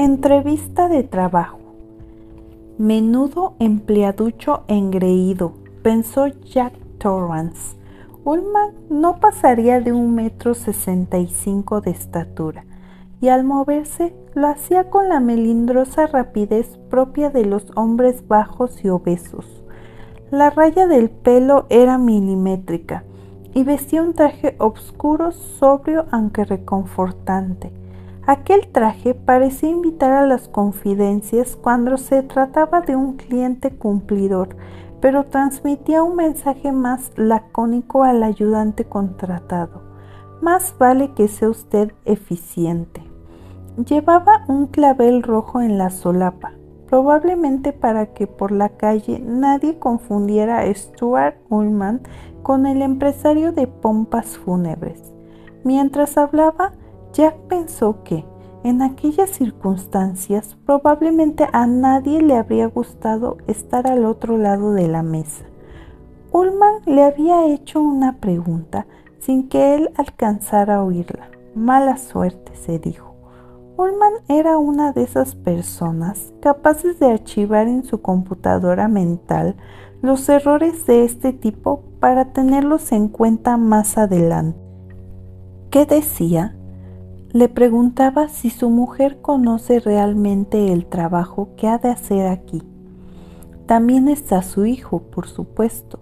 Entrevista de trabajo. Menudo empleaducho engreído, pensó Jack Torrance. Ullman no pasaría de un metro sesenta y cinco de estatura, y al moverse lo hacía con la melindrosa rapidez propia de los hombres bajos y obesos. La raya del pelo era milimétrica, y vestía un traje oscuro, sobrio aunque reconfortante. Aquel traje parecía invitar a las confidencias cuando se trataba de un cliente cumplidor, pero transmitía un mensaje más lacónico al ayudante contratado. Más vale que sea usted eficiente. Llevaba un clavel rojo en la solapa, probablemente para que por la calle nadie confundiera a Stuart Ullman con el empresario de pompas fúnebres. Mientras hablaba, Jack pensó que, en aquellas circunstancias, probablemente a nadie le habría gustado estar al otro lado de la mesa. Ullman le había hecho una pregunta sin que él alcanzara a oírla. Mala suerte, se dijo. Ullman era una de esas personas capaces de archivar en su computadora mental los errores de este tipo para tenerlos en cuenta más adelante. ¿Qué decía? Le preguntaba si su mujer conoce realmente el trabajo que ha de hacer aquí. También está su hijo, por supuesto.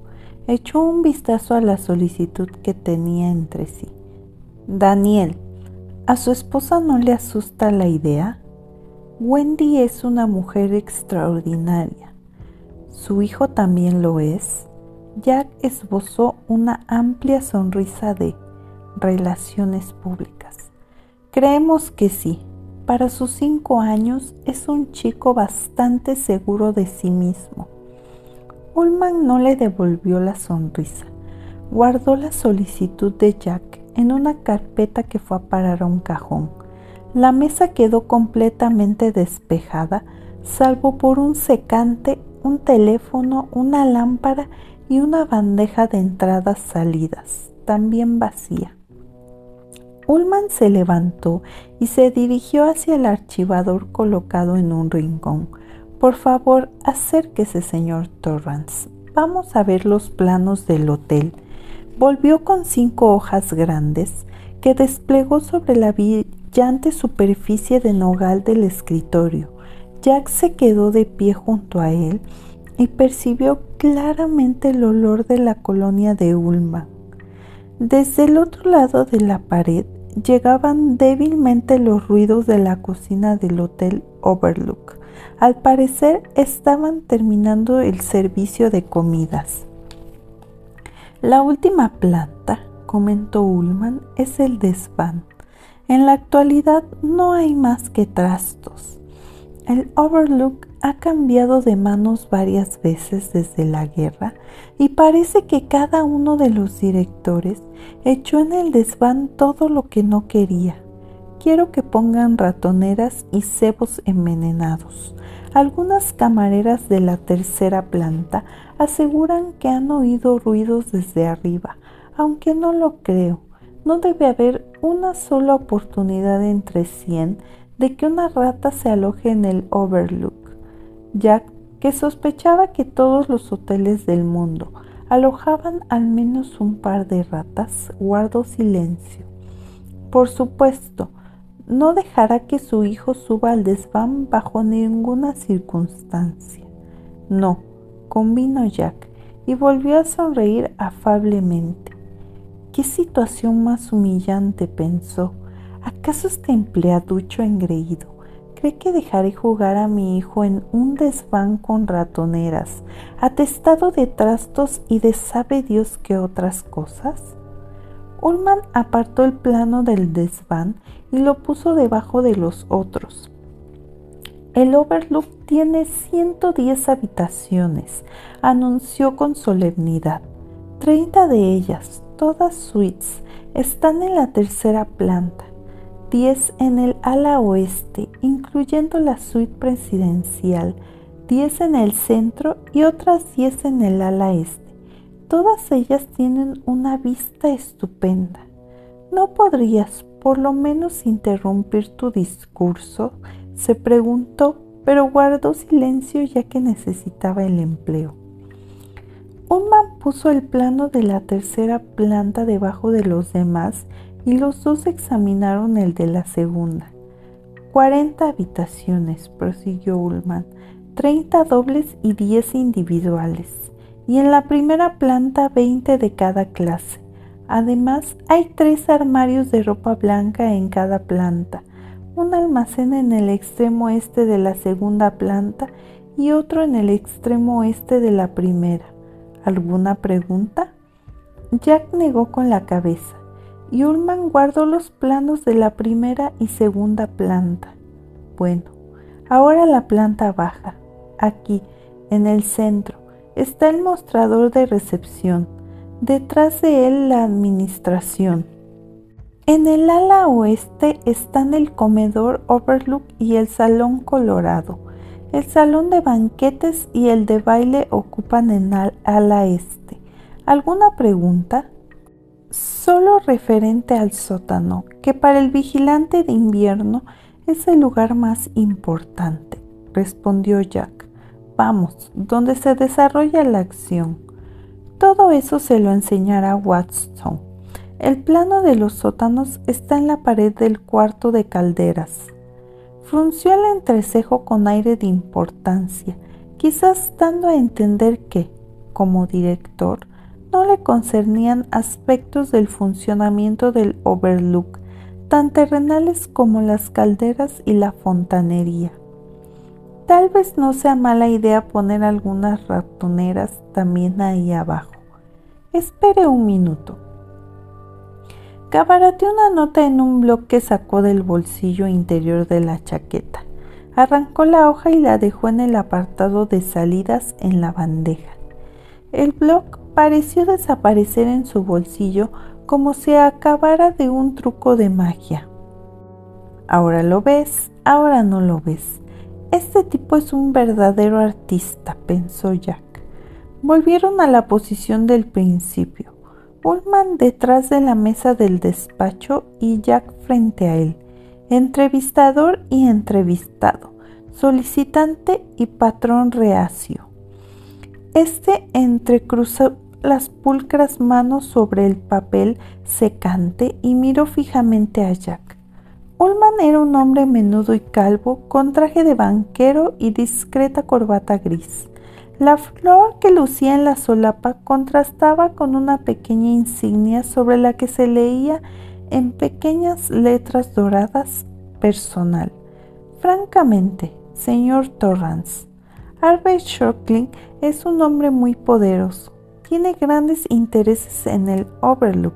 Echó un vistazo a la solicitud que tenía entre sí. Daniel, ¿a su esposa no le asusta la idea? Wendy es una mujer extraordinaria. ¿Su hijo también lo es? Jack esbozó una amplia sonrisa de relaciones públicas. Creemos que sí. Para sus cinco años es un chico bastante seguro de sí mismo. Ullman no le devolvió la sonrisa. Guardó la solicitud de Jack en una carpeta que fue a parar a un cajón. La mesa quedó completamente despejada, salvo por un secante, un teléfono, una lámpara y una bandeja de entradas salidas, también vacía. Ullman se levantó y se dirigió hacia el archivador colocado en un rincón. Por favor, acérquese, señor Torrance. Vamos a ver los planos del hotel. Volvió con cinco hojas grandes que desplegó sobre la brillante superficie de nogal del escritorio. Jack se quedó de pie junto a él y percibió claramente el olor de la colonia de Ullman. Desde el otro lado de la pared llegaban débilmente los ruidos de la cocina del Hotel Overlook. Al parecer estaban terminando el servicio de comidas. La última planta, comentó Ullman, es el desván. En la actualidad no hay más que trastos. El Overlook ha cambiado de manos varias veces desde la guerra y parece que cada uno de los directores echó en el desván todo lo que no quería. Quiero que pongan ratoneras y cebos envenenados. Algunas camareras de la tercera planta aseguran que han oído ruidos desde arriba, aunque no lo creo. No debe haber una sola oportunidad entre cien de que una rata se aloje en el Overlook. Jack, que sospechaba que todos los hoteles del mundo alojaban al menos un par de ratas, guardó silencio. Por supuesto, no dejará que su hijo suba al desván bajo ninguna circunstancia. No, convino Jack y volvió a sonreír afablemente. ¿Qué situación más humillante? pensó. ¿Acaso este empleaducho engreído ¿Cree que dejaré jugar a mi hijo en un desván con ratoneras, atestado de trastos y de sabe Dios qué otras cosas? Ullman apartó el plano del desván y lo puso debajo de los otros. El Overlook tiene 110 habitaciones, anunció con solemnidad. Treinta de ellas, todas suites, están en la tercera planta 10 en el ala oeste, incluyendo la suite presidencial, 10 en el centro y otras 10 en el ala este. Todas ellas tienen una vista estupenda. ¿No podrías por lo menos interrumpir tu discurso? se preguntó, pero guardó silencio ya que necesitaba el empleo. Unman puso el plano de la tercera planta debajo de los demás y los dos examinaron el de la segunda. Cuarenta habitaciones, prosiguió Ullman, treinta dobles y diez individuales, y en la primera planta veinte de cada clase. Además, hay tres armarios de ropa blanca en cada planta, un almacén en el extremo este de la segunda planta y otro en el extremo oeste de la primera. ¿Alguna pregunta? Jack negó con la cabeza y Ullman guardó los planos de la primera y segunda planta. Bueno, ahora la planta baja. Aquí, en el centro, está el mostrador de recepción. Detrás de él la administración. En el ala oeste están el comedor Overlook y el salón colorado. El salón de banquetes y el de baile ocupan el ala este. ¿Alguna pregunta? Solo referente al sótano, que para el vigilante de invierno es el lugar más importante, respondió Jack. Vamos, donde se desarrolla la acción. Todo eso se lo enseñará Watson el plano de los sótanos está en la pared del cuarto de calderas. Frunció el entrecejo con aire de importancia, quizás dando a entender que, como director, no le concernían aspectos del funcionamiento del Overlook, tan terrenales como las calderas y la fontanería. Tal vez no sea mala idea poner algunas ratoneras también ahí abajo. Espere un minuto. Cabarateó una nota en un bloc que sacó del bolsillo interior de la chaqueta. Arrancó la hoja y la dejó en el apartado de salidas en la bandeja. El bloc pareció desaparecer en su bolsillo como si acabara de un truco de magia. Ahora lo ves, ahora no lo ves. Este tipo es un verdadero artista, pensó Jack. Volvieron a la posición del principio. Ullman detrás de la mesa del despacho y Jack frente a él, entrevistador y entrevistado, solicitante y patrón reacio. Este entrecruzó las pulcras manos sobre el papel secante y miró fijamente a Jack. Ullman era un hombre menudo y calvo, con traje de banquero y discreta corbata gris. La flor que lucía en la solapa contrastaba con una pequeña insignia sobre la que se leía en pequeñas letras doradas personal. Francamente, señor Torrance, Harvey Shockley es un hombre muy poderoso. Tiene grandes intereses en el Overlook,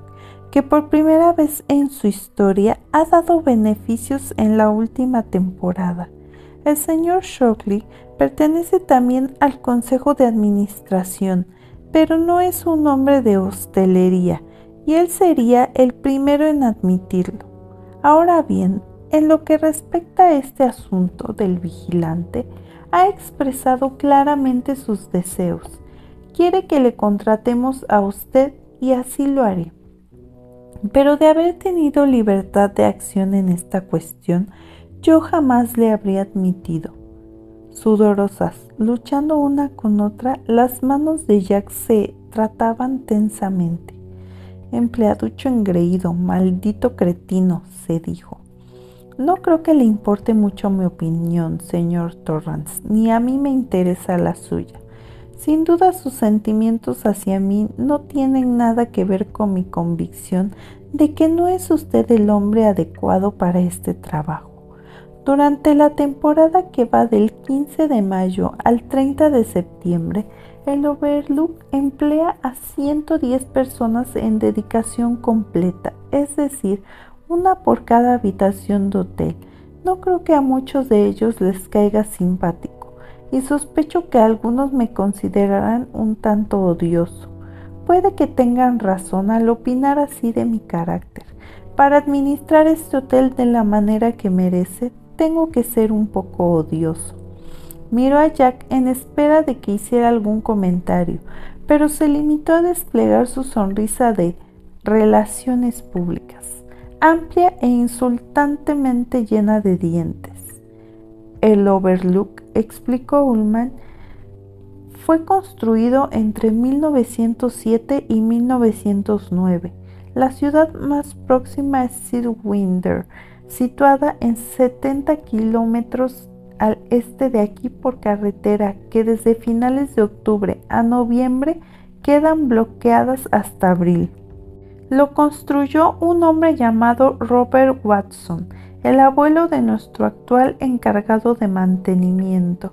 que por primera vez en su historia ha dado beneficios en la última temporada. El señor Shockley Pertenece también al Consejo de Administración, pero no es un hombre de hostelería, y él sería el primero en admitirlo. Ahora bien, en lo que respecta a este asunto del vigilante, ha expresado claramente sus deseos. Quiere que le contratemos a usted y así lo haré. Pero de haber tenido libertad de acción en esta cuestión, yo jamás le habría admitido sudorosas, luchando una con otra, las manos de Jack se trataban tensamente. Empleaducho engreído, maldito cretino, se dijo. No creo que le importe mucho mi opinión, señor Torrance, ni a mí me interesa la suya. Sin duda sus sentimientos hacia mí no tienen nada que ver con mi convicción de que no es usted el hombre adecuado para este trabajo. Durante la temporada que va del 15 de mayo al 30 de septiembre, el Overlook emplea a 110 personas en dedicación completa, es decir, una por cada habitación de hotel. No creo que a muchos de ellos les caiga simpático y sospecho que algunos me considerarán un tanto odioso. Puede que tengan razón al opinar así de mi carácter. Para administrar este hotel de la manera que merece, tengo que ser un poco odioso. Miró a Jack en espera de que hiciera algún comentario, pero se limitó a desplegar su sonrisa de relaciones públicas, amplia e insultantemente llena de dientes. El Overlook, explicó Ullman, fue construido entre 1907 y 1909. La ciudad más próxima es Sirwinder, situada en 70 kilómetros al este de aquí por carretera que desde finales de octubre a noviembre quedan bloqueadas hasta abril. Lo construyó un hombre llamado Robert Watson, el abuelo de nuestro actual encargado de mantenimiento.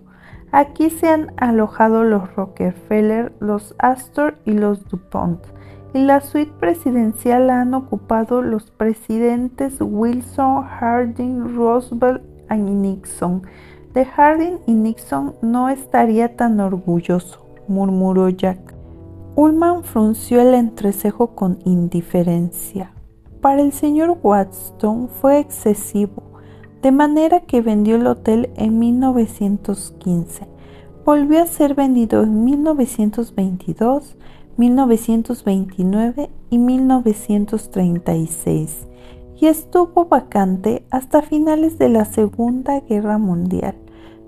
Aquí se han alojado los Rockefeller, los Astor y los DuPont, y la suite presidencial la han ocupado los presidentes Wilson, Harding, Roosevelt y Nixon. De Harding y Nixon no estaría tan orgulloso, murmuró Jack. Ullman frunció el entrecejo con indiferencia. Para el señor Watson fue excesivo, de manera que vendió el hotel en 1915. Volvió a ser vendido en 1922, 1929 y 1936 y estuvo vacante hasta finales de la Segunda Guerra Mundial.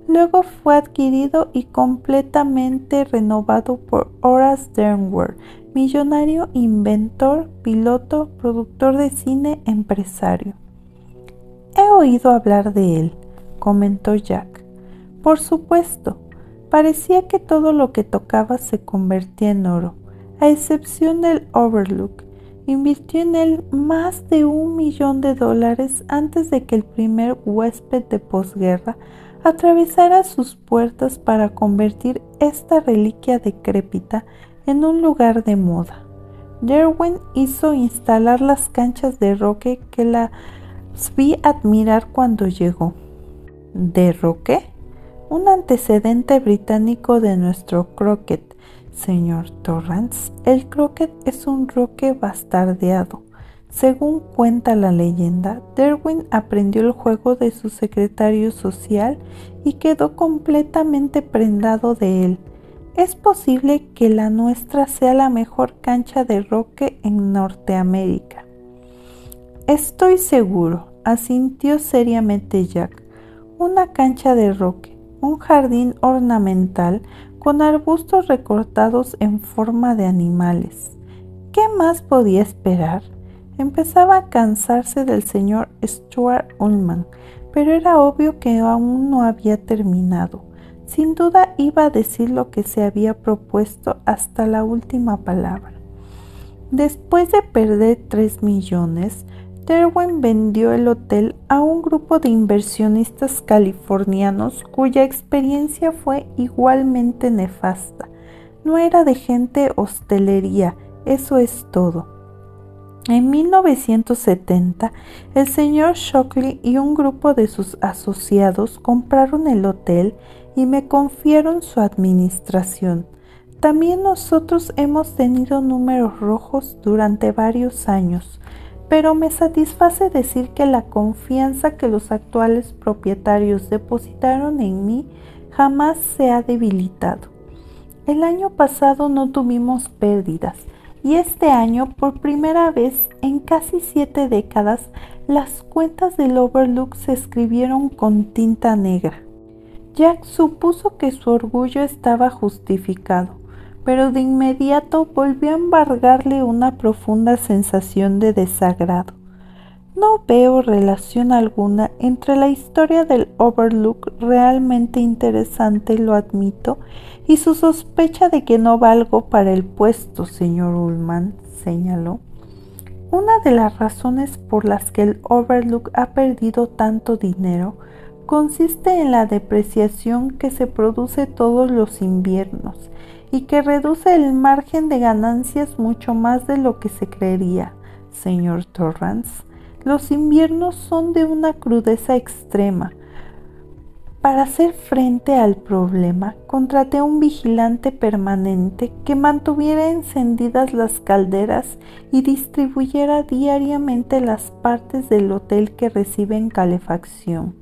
Luego fue adquirido y completamente renovado por Horace Dernworth, millonario inventor, piloto, productor de cine, empresario. He oído hablar de él, comentó Jack. Por supuesto, parecía que todo lo que tocaba se convertía en oro, a excepción del Overlook. Invirtió en él más de un millón de dólares antes de que el primer huésped de posguerra atravesara sus puertas para convertir esta reliquia decrépita en un lugar de moda. Derwin hizo instalar las canchas de roque que la vi admirar cuando llegó. ¿De roque? Un antecedente británico de nuestro croquet, señor Torrance. El croquet es un roque bastardeado según cuenta la leyenda, Derwin aprendió el juego de su secretario social y quedó completamente prendado de él. Es posible que la nuestra sea la mejor cancha de roque en Norteamérica. Estoy seguro, asintió seriamente Jack. Una cancha de roque, un jardín ornamental con arbustos recortados en forma de animales. ¿Qué más podía esperar? Empezaba a cansarse del señor Stuart Ullman, pero era obvio que aún no había terminado. Sin duda iba a decir lo que se había propuesto hasta la última palabra. Después de perder tres millones, Derwin vendió el hotel a un grupo de inversionistas californianos cuya experiencia fue igualmente nefasta. No era de gente hostelería, eso es todo. En 1970, el señor Shockley y un grupo de sus asociados compraron el hotel y me confiaron su administración. También nosotros hemos tenido números rojos durante varios años, pero me satisface decir que la confianza que los actuales propietarios depositaron en mí jamás se ha debilitado. El año pasado no tuvimos pérdidas y este año, por primera vez en casi siete décadas, las cuentas del Overlook se escribieron con tinta negra. Jack supuso que su orgullo estaba justificado, pero de inmediato volvió a embargarle una profunda sensación de desagrado. No veo relación alguna entre la historia del Overlook realmente interesante, lo admito, y su sospecha de que no valgo para el puesto, señor Ullman, señaló. Una de las razones por las que el Overlook ha perdido tanto dinero consiste en la depreciación que se produce todos los inviernos y que reduce el margen de ganancias mucho más de lo que se creería, señor Torrance. Los inviernos son de una crudeza extrema. Para hacer frente al problema, contraté un vigilante permanente que mantuviera encendidas las calderas y distribuyera diariamente las partes del hotel que reciben calefacción.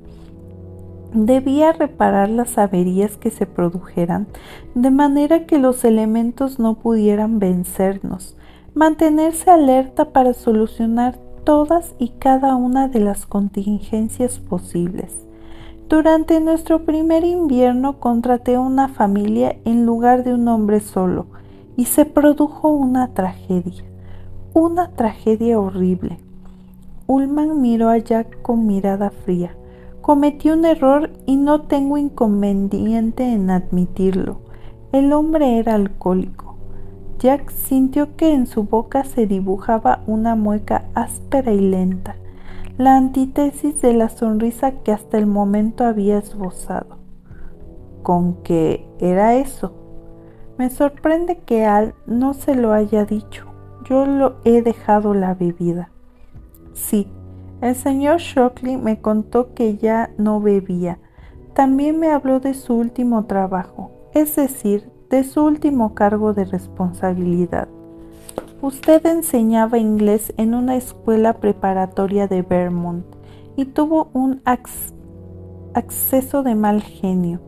Debía reparar las averías que se produjeran, de manera que los elementos no pudieran vencernos, mantenerse alerta para solucionar todas y cada una de las contingencias posibles. Durante nuestro primer invierno contraté una familia en lugar de un hombre solo y se produjo una tragedia, una tragedia horrible. Ullman miró a Jack con mirada fría. Cometí un error y no tengo inconveniente en admitirlo. El hombre era alcohólico. Jack sintió que en su boca se dibujaba una mueca áspera y lenta la antítesis de la sonrisa que hasta el momento había esbozado. ¿Con qué era eso? Me sorprende que Al no se lo haya dicho. Yo lo he dejado la bebida. Sí, el señor Shockley me contó que ya no bebía. También me habló de su último trabajo, es decir, de su último cargo de responsabilidad. Usted enseñaba inglés en una escuela preparatoria de Vermont y tuvo un acceso de mal genio.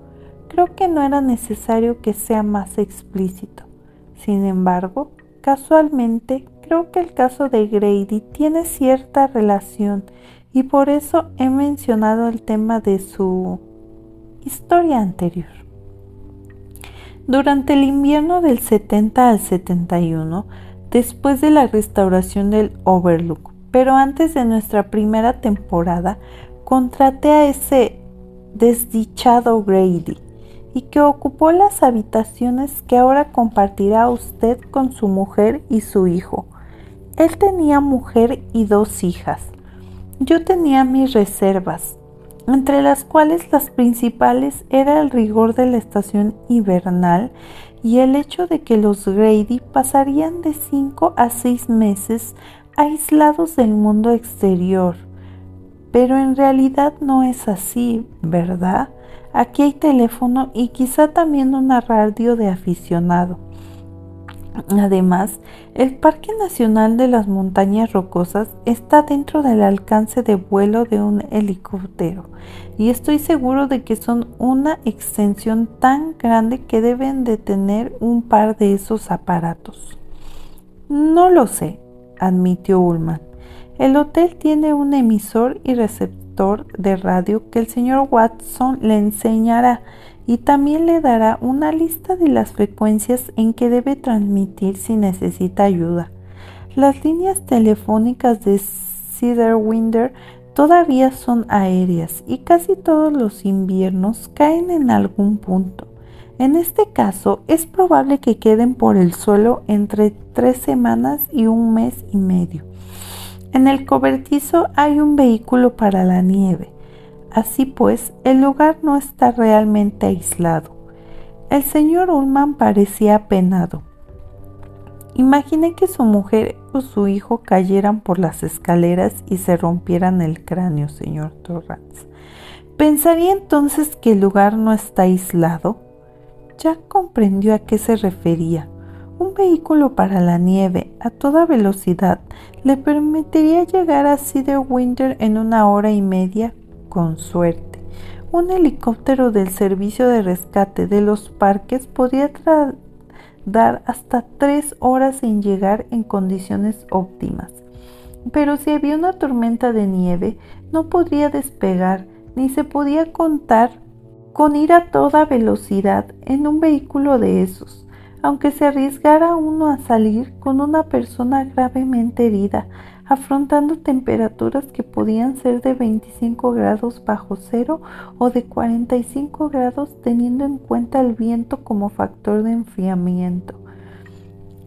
Creo que no era necesario que sea más explícito. Sin embargo, casualmente, creo que el caso de Grady tiene cierta relación y por eso he mencionado el tema de su historia anterior. Durante el invierno del 70 al 71, después de la restauración del Overlook, pero antes de nuestra primera temporada, contraté a ese desdichado Grady y que ocupó las habitaciones que ahora compartirá usted con su mujer y su hijo. Él tenía mujer y dos hijas. Yo tenía mis reservas, entre las cuales las principales era el rigor de la estación invernal y el hecho de que los Grady pasarían de 5 a 6 meses aislados del mundo exterior. Pero en realidad no es así, ¿verdad? Aquí hay teléfono y quizá también una radio de aficionado. Además, el Parque Nacional de las Montañas Rocosas está dentro del alcance de vuelo de un helicóptero y estoy seguro de que son una extensión tan grande que deben de tener un par de esos aparatos. No lo sé, admitió Ullman. El hotel tiene un emisor y receptor de radio que el señor Watson le enseñará y también le dará una lista de las frecuencias en que debe transmitir si necesita ayuda. Las líneas telefónicas de Cedarwinder todavía son aéreas y casi todos los inviernos caen en algún punto. En este caso es probable que queden por el suelo entre tres semanas y un mes y medio. En el cobertizo hay un vehículo para la nieve Así pues, el lugar no está realmente aislado. El señor Ullman parecía apenado. Imaginé que su mujer o su hijo cayeran por las escaleras y se rompieran el cráneo, señor Torrance. ¿Pensaría entonces que el lugar no está aislado? Ya comprendió a qué se refería. Un vehículo para la nieve a toda velocidad le permitiría llegar a Winter en una hora y media con suerte. Un helicóptero del servicio de rescate de los parques podía tardar hasta tres horas en llegar en condiciones óptimas. Pero si había una tormenta de nieve, no podría despegar ni se podía contar con ir a toda velocidad en un vehículo de esos, aunque se arriesgara uno a salir con una persona gravemente herida afrontando temperaturas que podían ser de 25 grados bajo cero o de 45 grados teniendo en cuenta el viento como factor de enfriamiento.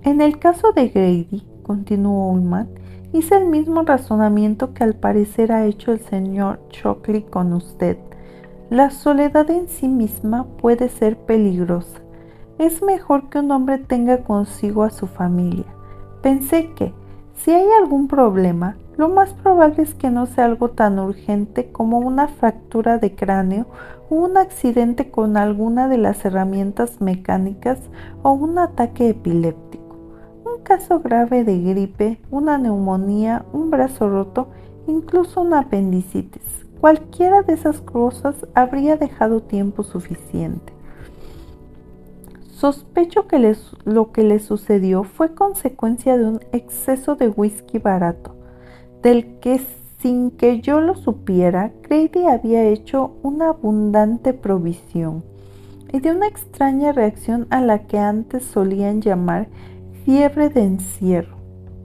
En el caso de Grady, continuó Ullman, hice el mismo razonamiento que al parecer ha hecho el señor Shockley con usted. La soledad en sí misma puede ser peligrosa. Es mejor que un hombre tenga consigo a su familia. Pensé que, si hay algún problema, lo más probable es que no sea algo tan urgente como una fractura de cráneo o un accidente con alguna de las herramientas mecánicas o un ataque epiléptico. Un caso grave de gripe, una neumonía, un brazo roto, incluso una apendicitis. Cualquiera de esas cosas habría dejado tiempo suficiente. Sospecho que lo que le sucedió fue consecuencia de un exceso de whisky barato, del que sin que yo lo supiera, Grady había hecho una abundante provisión y de una extraña reacción a la que antes solían llamar fiebre de encierro.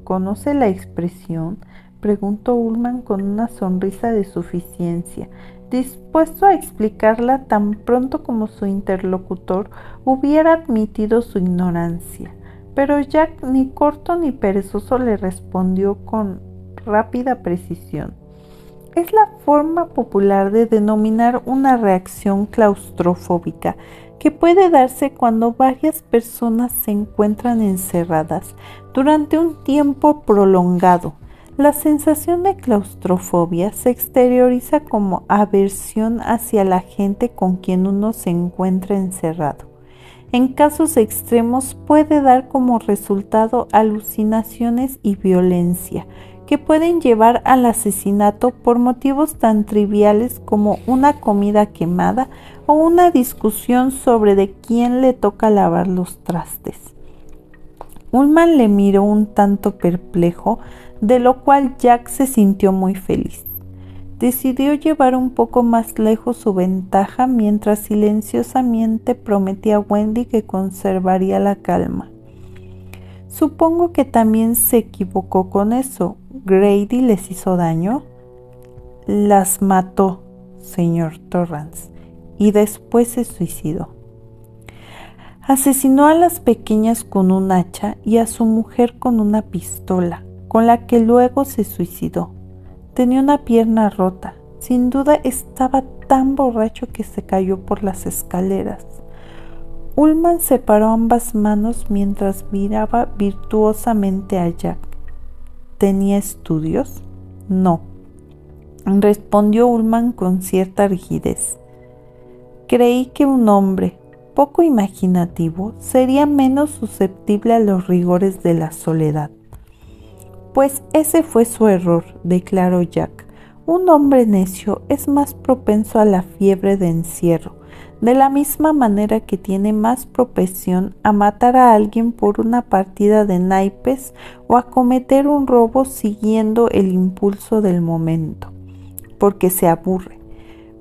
¿Conoce la expresión? preguntó Ullman con una sonrisa de suficiencia, dispuesto a explicarla tan pronto como su interlocutor hubiera admitido su ignorancia. Pero Jack ni corto ni perezoso le respondió con rápida precisión. Es la forma popular de denominar una reacción claustrofóbica que puede darse cuando varias personas se encuentran encerradas durante un tiempo prolongado. La sensación de claustrofobia se exterioriza como aversión hacia la gente con quien uno se encuentra encerrado. En casos extremos puede dar como resultado alucinaciones y violencia, que pueden llevar al asesinato por motivos tan triviales como una comida quemada o una discusión sobre de quién le toca lavar los trastes. Ullman le miró un tanto perplejo, de lo cual Jack se sintió muy feliz. Decidió llevar un poco más lejos su ventaja mientras silenciosamente prometía a Wendy que conservaría la calma. Supongo que también se equivocó con eso. Grady les hizo daño. Las mató, señor Torrance, y después se suicidó. Asesinó a las pequeñas con un hacha y a su mujer con una pistola, con la que luego se suicidó. Tenía una pierna rota. Sin duda estaba tan borracho que se cayó por las escaleras. Ullman separó ambas manos mientras miraba virtuosamente a Jack. ¿Tenía estudios? No, respondió Ullman con cierta rigidez. Creí que un hombre poco imaginativo sería menos susceptible a los rigores de la soledad. Pues ese fue su error, declaró Jack. Un hombre necio es más propenso a la fiebre de encierro de la misma manera que tiene más propensión a matar a alguien por una partida de naipes o a cometer un robo siguiendo el impulso del momento, porque se aburre.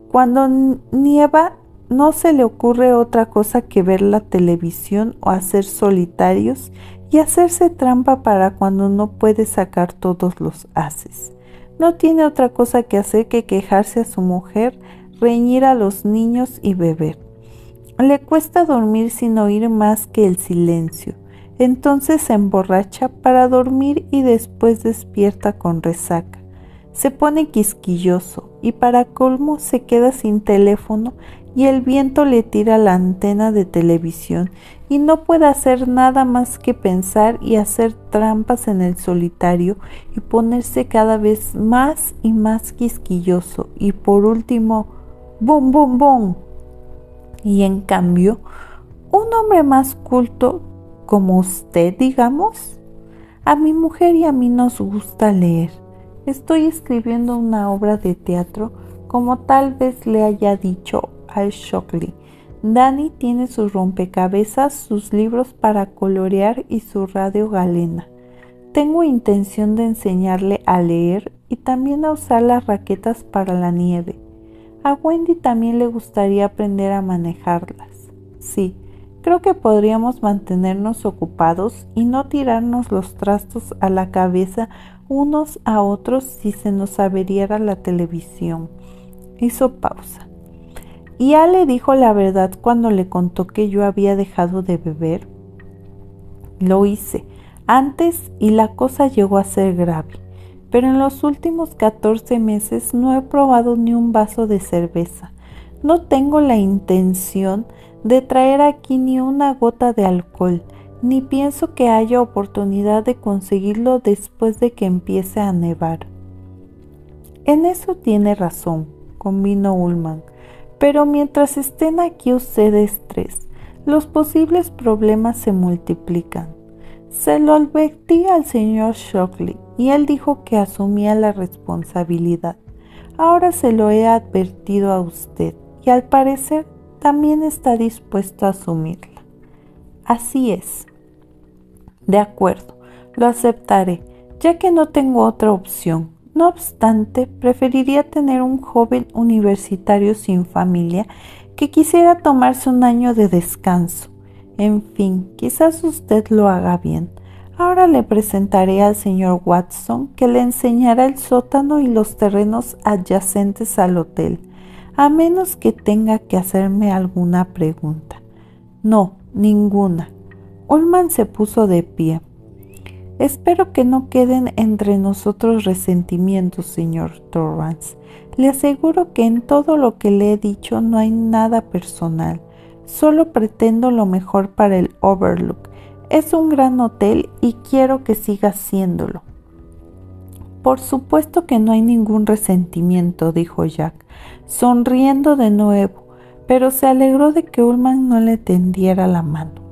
Cuando nieva no se le ocurre otra cosa que ver la televisión o hacer solitarios y hacerse trampa para cuando no puede sacar todos los haces. No tiene otra cosa que hacer que quejarse a su mujer reñir a los niños y beber. Le cuesta dormir sin oír más que el silencio. Entonces se emborracha para dormir y después despierta con resaca. Se pone quisquilloso y para colmo se queda sin teléfono y el viento le tira la antena de televisión y no puede hacer nada más que pensar y hacer trampas en el solitario y ponerse cada vez más y más quisquilloso y por último ¡Bum, bum, bum! Y en cambio, un hombre más culto como usted, digamos, a mi mujer y a mí nos gusta leer. Estoy escribiendo una obra de teatro como tal vez le haya dicho Shockley. Danny tiene sus rompecabezas, sus libros para colorear y su radio galena. Tengo intención de enseñarle a leer y también a usar las raquetas para la nieve. A Wendy también le gustaría aprender a manejarlas. Sí, creo que podríamos mantenernos ocupados y no tirarnos los trastos a la cabeza unos a otros si se nos averiara la televisión. Hizo pausa. ¿Y ya le dijo la verdad cuando le contó que yo había dejado de beber? Lo hice antes y la cosa llegó a ser grave pero en los últimos 14 meses no he probado ni un vaso de cerveza. No tengo la intención de traer aquí ni una gota de alcohol, ni pienso que haya oportunidad de conseguirlo después de que empiece a nevar. En eso tiene razón, convino Ullman, pero mientras estén aquí ustedes tres, los posibles problemas se multiplican. Se lo advertí al señor Shockley y él dijo que asumía la responsabilidad. Ahora se lo he advertido a usted y al parecer también está dispuesto a asumirla. Así es. De acuerdo, lo aceptaré, ya que no tengo otra opción. No obstante, preferiría tener un joven universitario sin familia que quisiera tomarse un año de descanso. En fin, quizás usted lo haga bien. Ahora le presentaré al señor Watson que le enseñará el sótano y los terrenos adyacentes al hotel, a menos que tenga que hacerme alguna pregunta. No, ninguna. Ullman se puso de pie. Espero que no queden entre nosotros resentimientos, señor Torrance. Le aseguro que en todo lo que le he dicho no hay nada personal. Solo pretendo lo mejor para el Overlook. Es un gran hotel y quiero que siga siéndolo. Por supuesto que no hay ningún resentimiento, dijo Jack, sonriendo de nuevo, pero se alegró de que Ullman no le tendiera la mano.